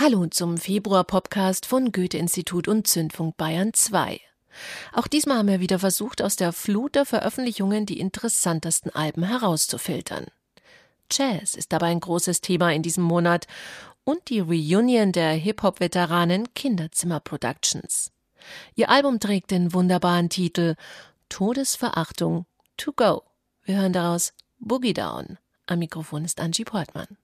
Hallo zum Februar-Podcast von Goethe-Institut und Zündfunk Bayern 2. Auch diesmal haben wir wieder versucht, aus der Flut der Veröffentlichungen die interessantesten Alben herauszufiltern. Jazz ist dabei ein großes Thema in diesem Monat und die Reunion der Hip-Hop-Veteranen Kinderzimmer Productions. Ihr Album trägt den wunderbaren Titel Todesverachtung to go. Wir hören daraus Boogie Down. Am Mikrofon ist Angie Portmann.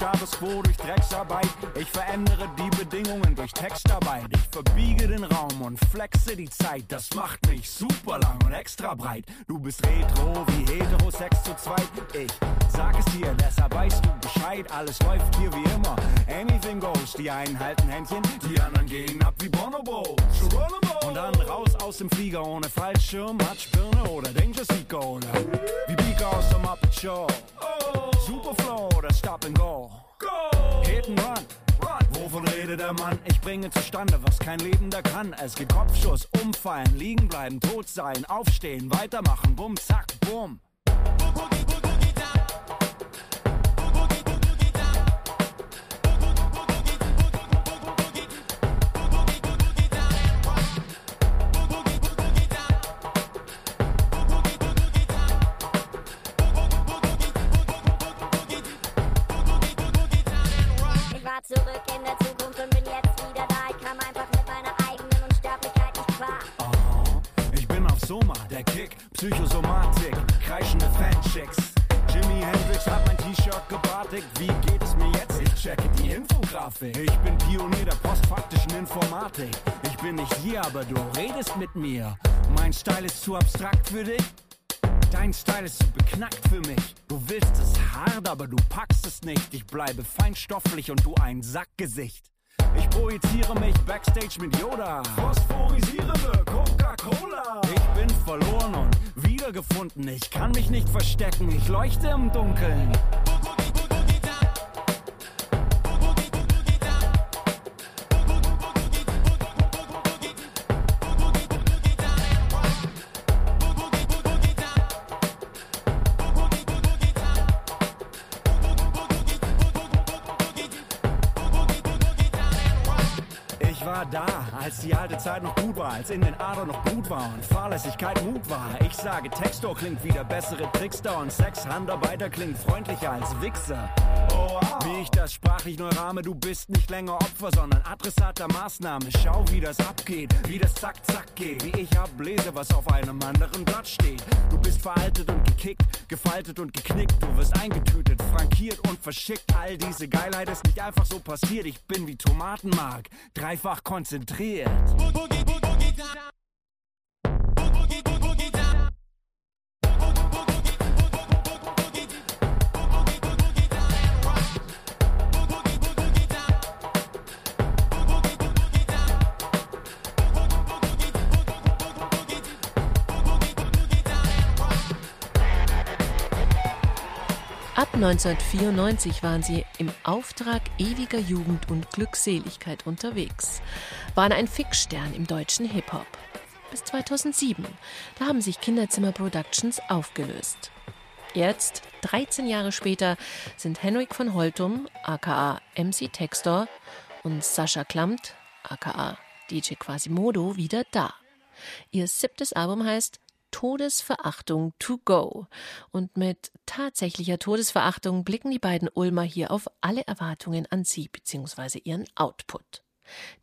Quo durch Drecksarbeit. Ich verändere die Bedingungen durch Textarbeit. Ich verbiege den Raum und flexe die Zeit. Das macht mich super lang und extra breit. Du bist retro wie heterosex zu zweit. Ich sag es dir, deshalb weißt du Bescheid. Alles läuft hier wie immer. Anything goes. Die einen halten Händchen, die anderen gehen ab wie Bonobo. Und dann raus aus dem Flieger ohne Fallschirm, Matschbirne oder Danger Seeker oder wie Beaker aus der Muppet Show. Superflow oder Stop and Go. Go! Hit and run. run. Wovon redet der Mann? Ich bringe zustande, was kein Lebender kann. Es geht Kopfschuss, umfallen, liegen bleiben, tot sein, aufstehen, weitermachen, bumm, zack, bumm. zurück aber du redest mit mir. Mein Style ist zu abstrakt für dich. Dein Style ist zu beknackt für mich. Du willst es hart, aber du packst es nicht. Ich bleibe feinstofflich und du ein Sackgesicht. Ich projiziere mich backstage mit Yoda. Phosphorisierende Coca-Cola. Ich bin verloren und wiedergefunden. Ich kann mich nicht verstecken. Ich leuchte im Dunkeln. Als die alte Zeit noch gut war, als in den Adern noch Blut war und Fahrlässigkeit Mut war. Ich sage, Textor klingt wie der bessere Trickster und Sexhandarbeiter klingt freundlicher als Wichser. Wie ich das sprachlich neu rahme, du bist nicht länger Opfer, sondern Adressat der Maßnahme. Schau, wie das abgeht, wie das zack, zack geht, wie ich ablese, was auf einem anderen Blatt steht. Du bist veraltet und gekickt, gefaltet und geknickt, du wirst eingetütet, frankiert und verschickt. All diese Geilheit ist nicht einfach so passiert, ich bin wie Tomatenmark, dreifach konzentriert. Boogie, boogie, boogie, 1994 waren sie im Auftrag ewiger Jugend und Glückseligkeit unterwegs, waren ein Fixstern im deutschen Hip-Hop. Bis 2007, da haben sich Kinderzimmer Productions aufgelöst. Jetzt, 13 Jahre später, sind Henrik von Holtum, aka MC Textor, und Sascha Klamt, aka DJ Quasimodo, wieder da. Ihr siebtes Album heißt Todesverachtung to go. Und mit tatsächlicher Todesverachtung blicken die beiden Ulmer hier auf alle Erwartungen an sie bzw. ihren Output.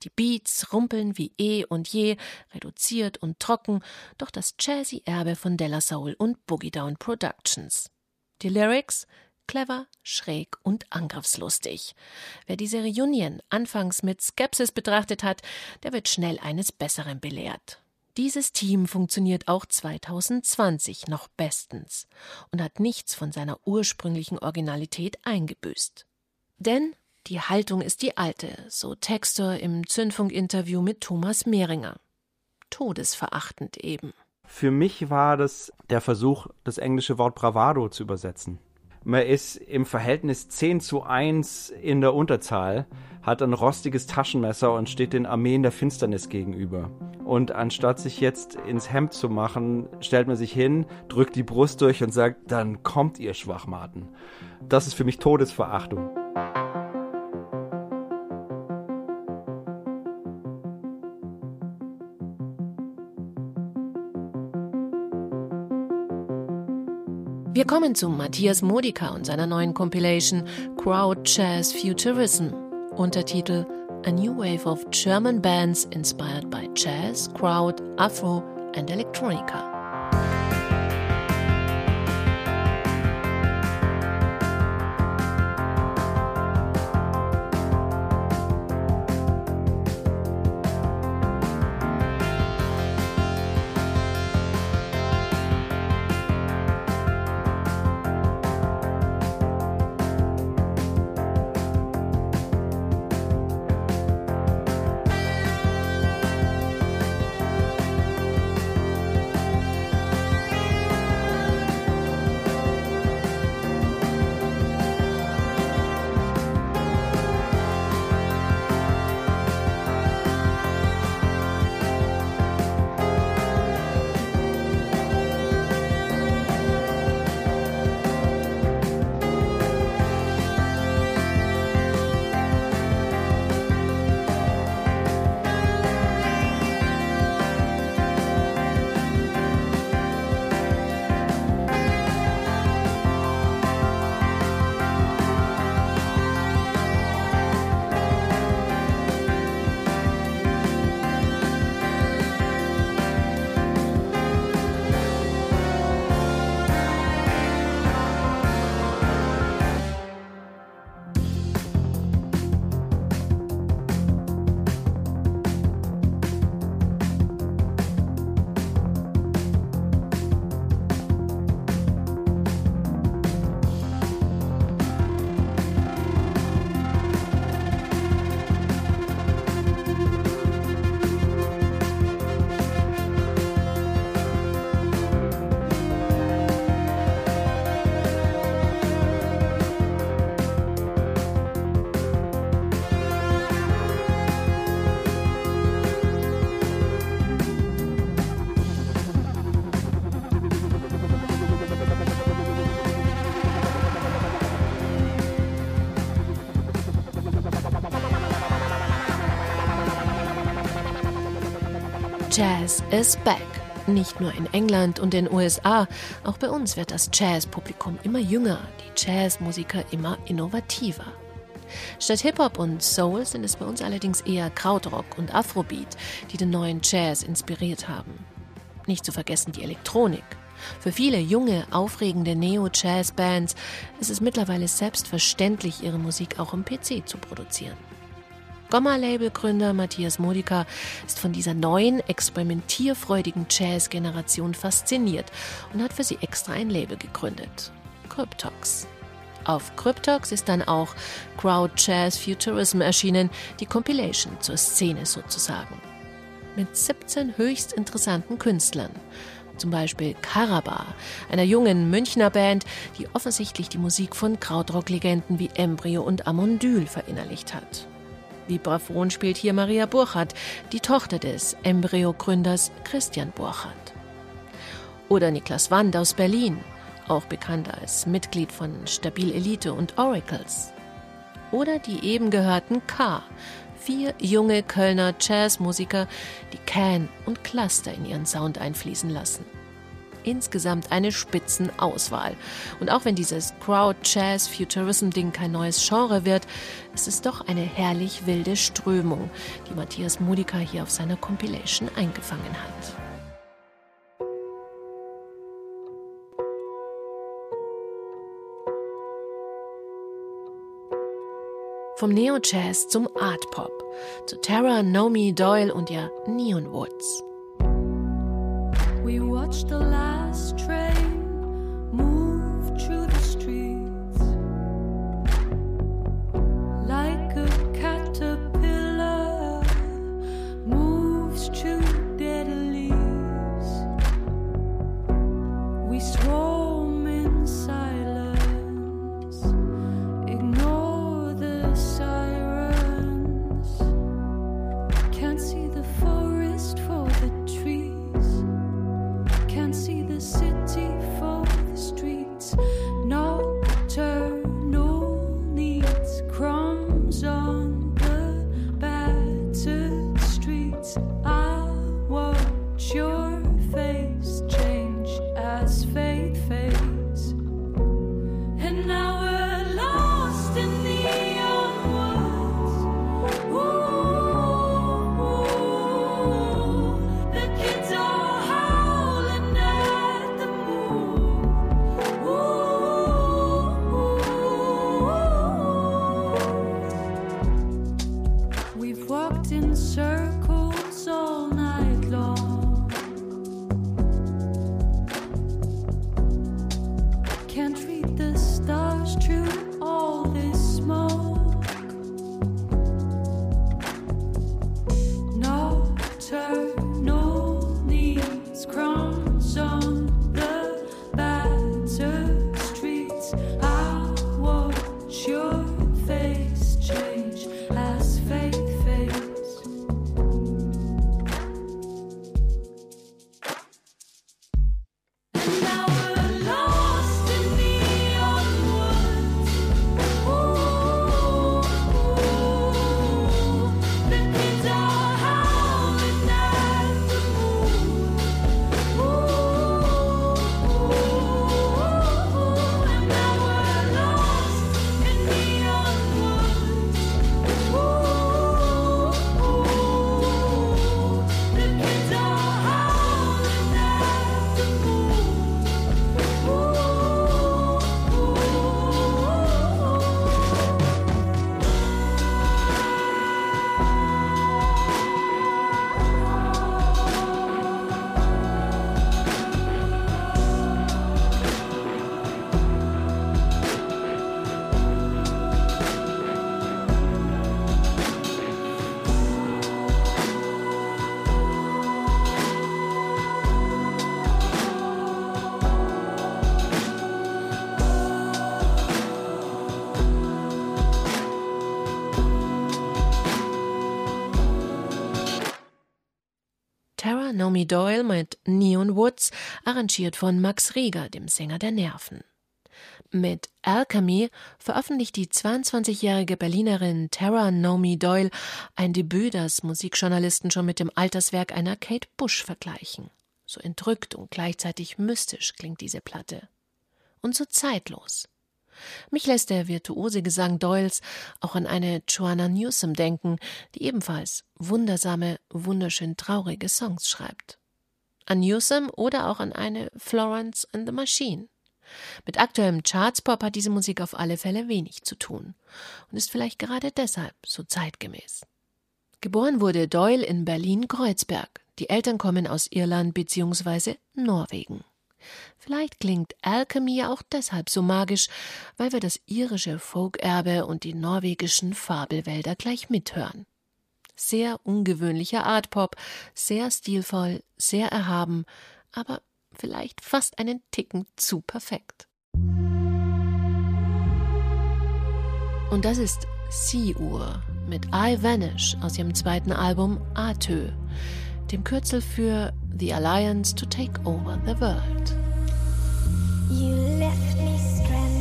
Die Beats rumpeln wie eh und je, reduziert und trocken, doch das jazzy Erbe von Della Soul und Boogie Down Productions. Die Lyrics clever, schräg und angriffslustig. Wer diese Reunion anfangs mit Skepsis betrachtet hat, der wird schnell eines Besseren belehrt. Dieses Team funktioniert auch 2020 noch bestens und hat nichts von seiner ursprünglichen Originalität eingebüßt. Denn die Haltung ist die alte, so Texter im Zündfunk-Interview mit Thomas Mehringer. Todesverachtend eben. Für mich war das der Versuch, das englische Wort Bravado zu übersetzen. Man ist im Verhältnis 10 zu 1 in der Unterzahl, hat ein rostiges Taschenmesser und steht den Armeen der Finsternis gegenüber. Und anstatt sich jetzt ins Hemd zu machen, stellt man sich hin, drückt die Brust durch und sagt, dann kommt ihr Schwachmaten. Das ist für mich Todesverachtung. Kommen zu Matthias Modica und seiner neuen Compilation Crowd Jazz Futurism, Untertitel A New Wave of German Bands Inspired by Jazz, Crowd, Afro and Electronica. Jazz is back. Nicht nur in England und den USA, auch bei uns wird das Jazzpublikum immer jünger, die Jazzmusiker immer innovativer. Statt Hip-Hop und Soul sind es bei uns allerdings eher Krautrock und Afrobeat, die den neuen Jazz inspiriert haben. Nicht zu vergessen die Elektronik. Für viele junge, aufregende Neo-Jazz-Bands ist es mittlerweile selbstverständlich, ihre Musik auch im PC zu produzieren. Gomma-Label-Gründer Matthias Modica ist von dieser neuen, experimentierfreudigen Jazz-Generation fasziniert und hat für sie extra ein Label gegründet. Cryptox. Auf Cryptox ist dann auch Crowd Jazz Futurism erschienen, die Compilation zur Szene sozusagen. Mit 17 höchst interessanten Künstlern. Zum Beispiel Karaba, einer jungen Münchner Band, die offensichtlich die Musik von Krautrock-Legenden wie Embryo und Amondyl verinnerlicht hat. Vibraphon spielt hier Maria Burchardt, die Tochter des Embryo-Gründers Christian Burchardt. Oder Niklas Wand aus Berlin, auch bekannt als Mitglied von Stabil Elite und Oracles. Oder die eben gehörten K, vier junge Kölner Jazzmusiker, die Can und Cluster in ihren Sound einfließen lassen insgesamt eine Spitzenauswahl. Und auch wenn dieses Crowd Jazz Futurism Ding kein neues Genre wird, ist es doch eine herrlich wilde Strömung, die Matthias Modica hier auf seiner Compilation eingefangen hat. Vom Neo-Jazz zum Art-Pop, zu Tara, Nomi, Doyle und ihr Neon Woods. We watched the last train Tara Nomi Doyle mit Neon Woods, arrangiert von Max Rieger, dem Sänger der Nerven. Mit Alchemy veröffentlicht die 22-jährige Berlinerin Tara Nomi Doyle ein Debüt, das Musikjournalisten schon mit dem Alterswerk einer Kate Bush vergleichen. So entrückt und gleichzeitig mystisch klingt diese Platte. Und so zeitlos. Mich lässt der virtuose Gesang Doyles auch an eine Joanna Newsom denken, die ebenfalls wundersame, wunderschön traurige Songs schreibt. An Newsom oder auch an eine Florence and the Machine. Mit aktuellem Chartspop hat diese Musik auf alle Fälle wenig zu tun und ist vielleicht gerade deshalb so zeitgemäß. Geboren wurde Doyle in Berlin-Kreuzberg. Die Eltern kommen aus Irland bzw. Norwegen. Vielleicht klingt Alchemy auch deshalb so magisch, weil wir das irische Folkerbe und die norwegischen Fabelwälder gleich mithören. Sehr ungewöhnlicher Artpop, sehr stilvoll, sehr erhaben, aber vielleicht fast einen Ticken zu perfekt. Und das ist Sea-Uhr mit I Vanish aus ihrem zweiten Album Atö, dem Kürzel für The Alliance to Take Over the World. You left me stranded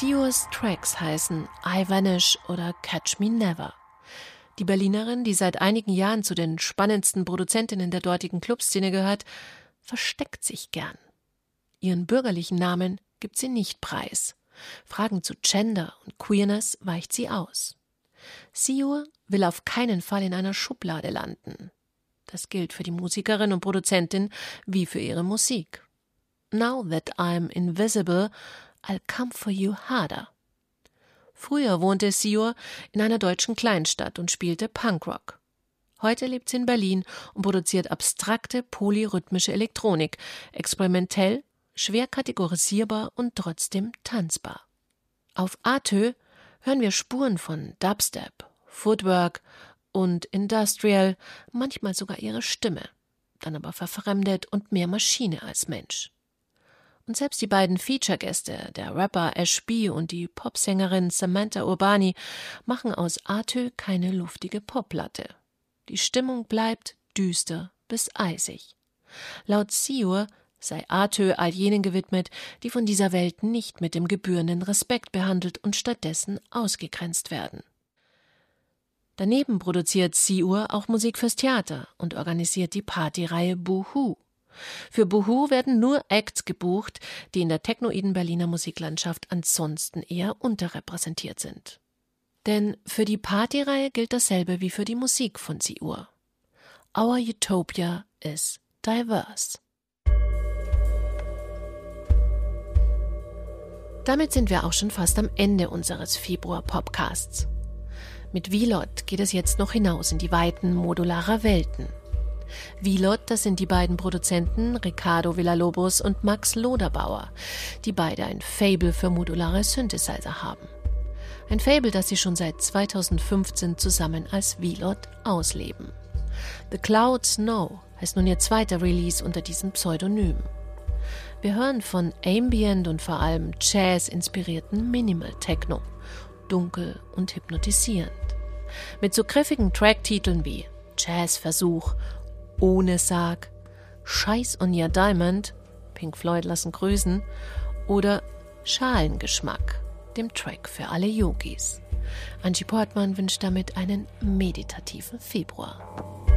Siurs Tracks heißen I Vanish oder Catch Me Never. Die Berlinerin, die seit einigen Jahren zu den spannendsten Produzentinnen der dortigen Clubszene gehört, versteckt sich gern. Ihren bürgerlichen Namen gibt sie nicht preis. Fragen zu Gender und Queerness weicht sie aus. Siur will auf keinen Fall in einer Schublade landen. Das gilt für die Musikerin und Produzentin wie für ihre Musik. Now that I'm invisible, I'll come for you harder. Früher wohnte Siur in einer deutschen Kleinstadt und spielte Punkrock. Heute lebt sie in Berlin und produziert abstrakte polyrhythmische Elektronik, experimentell, schwer kategorisierbar und trotzdem tanzbar. Auf Atö hören wir Spuren von Dubstep, Footwork und Industrial, manchmal sogar ihre Stimme, dann aber verfremdet und mehr Maschine als Mensch. Und selbst die beiden Feature-Gäste, der Rapper Ash B und die Popsängerin Samantha Urbani, machen aus Atö keine luftige Popplatte. Die Stimmung bleibt düster bis eisig. Laut Siur sei Atö all jenen gewidmet, die von dieser Welt nicht mit dem gebührenden Respekt behandelt und stattdessen ausgegrenzt werden. Daneben produziert Siur auch Musik fürs Theater und organisiert die Partyreihe Boohoo. Für Boohoo werden nur Acts gebucht, die in der technoiden Berliner Musiklandschaft ansonsten eher unterrepräsentiert sind. Denn für die Partyreihe gilt dasselbe wie für die Musik von Siur. Our Utopia is diverse. Damit sind wir auch schon fast am Ende unseres Februar-Podcasts. Mit Vilot geht es jetzt noch hinaus in die Weiten modularer Welten. Vilot, das sind die beiden Produzenten Ricardo Villalobos und Max Loderbauer, die beide ein Fable für modulare Synthesizer haben. Ein Fable, das sie schon seit 2015 zusammen als Vilot ausleben. The Clouds Know heißt nun ihr zweiter Release unter diesem Pseudonym. Wir hören von Ambient und vor allem Jazz inspirierten Minimal Techno, dunkel und hypnotisierend. Mit so griffigen Tracktiteln wie Jazzversuch, Ohne Sarg, Scheiß on your Diamond, Pink Floyd lassen grüßen, oder Schalengeschmack, dem Track für alle Yogis. Angie Portmann wünscht damit einen meditativen Februar.